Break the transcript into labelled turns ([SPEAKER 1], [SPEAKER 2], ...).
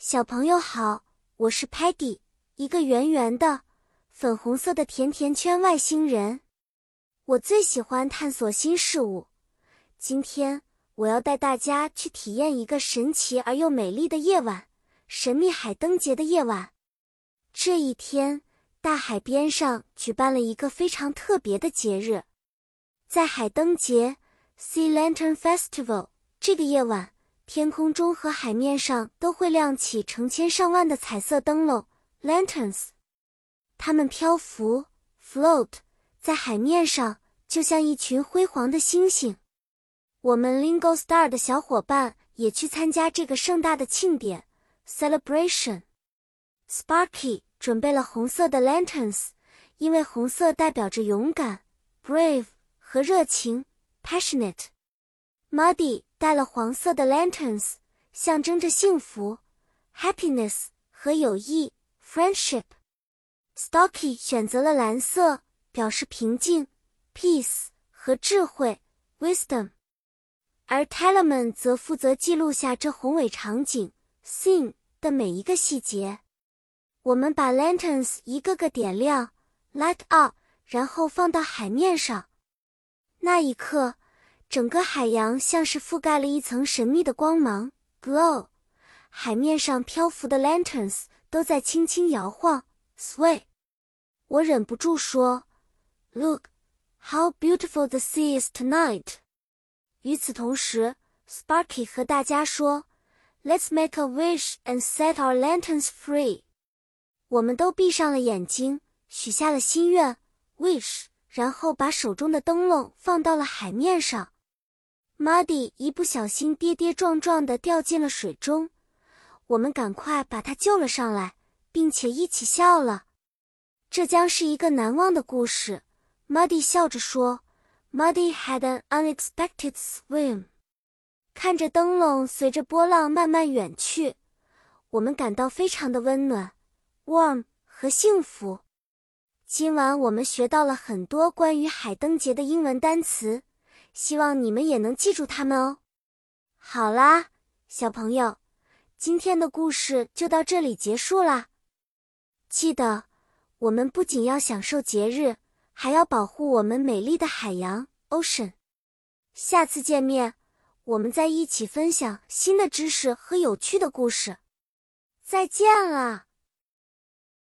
[SPEAKER 1] 小朋友好，我是 Patty，一个圆圆的、粉红色的甜甜圈外星人。我最喜欢探索新事物。今天我要带大家去体验一个神奇而又美丽的夜晚——神秘海灯节的夜晚。这一天，大海边上举办了一个非常特别的节日，在海灯节 （Sea Lantern Festival） 这个夜晚。天空中和海面上都会亮起成千上万的彩色灯笼 （lanterns），它们漂浮 （float） 在海面上，就像一群辉煌的星星。我们 Lingo Star 的小伙伴也去参加这个盛大的庆典 （celebration）。Sparky 准备了红色的 lanterns，因为红色代表着勇敢 （brave） 和热情 （passionate）。Muddy。带了黄色的 lanterns，象征着幸福 happiness 和友谊 friendship。Stocky 选择了蓝色，表示平静 peace 和智慧 wisdom。而 Tellerman 则负责记录下这宏伟场景 scene 的每一个细节。我们把 lanterns 一个个点亮 light up，然后放到海面上。那一刻。整个海洋像是覆盖了一层神秘的光芒，glow。海面上漂浮的 lanterns 都在轻轻摇晃，sway。我忍不住说：“Look, how beautiful the sea is tonight。”与此同时，Sparky 和大家说：“Let's make a wish and set our lanterns free。”我们都闭上了眼睛，许下了心愿，wish，然后把手中的灯笼放到了海面上。Muddy 一不小心跌跌撞撞地掉进了水中，我们赶快把他救了上来，并且一起笑了。这将是一个难忘的故事。Muddy 笑着说：“Muddy had an unexpected swim。”看着灯笼随着波浪慢慢远去，我们感到非常的温暖、warm 和幸福。今晚我们学到了很多关于海灯节的英文单词。希望你们也能记住它们哦。好啦，小朋友，今天的故事就到这里结束啦。记得，我们不仅要享受节日，还要保护我们美丽的海洋 （ocean）。下次见面，我们再一起分享新的知识和有趣的故事。再见了。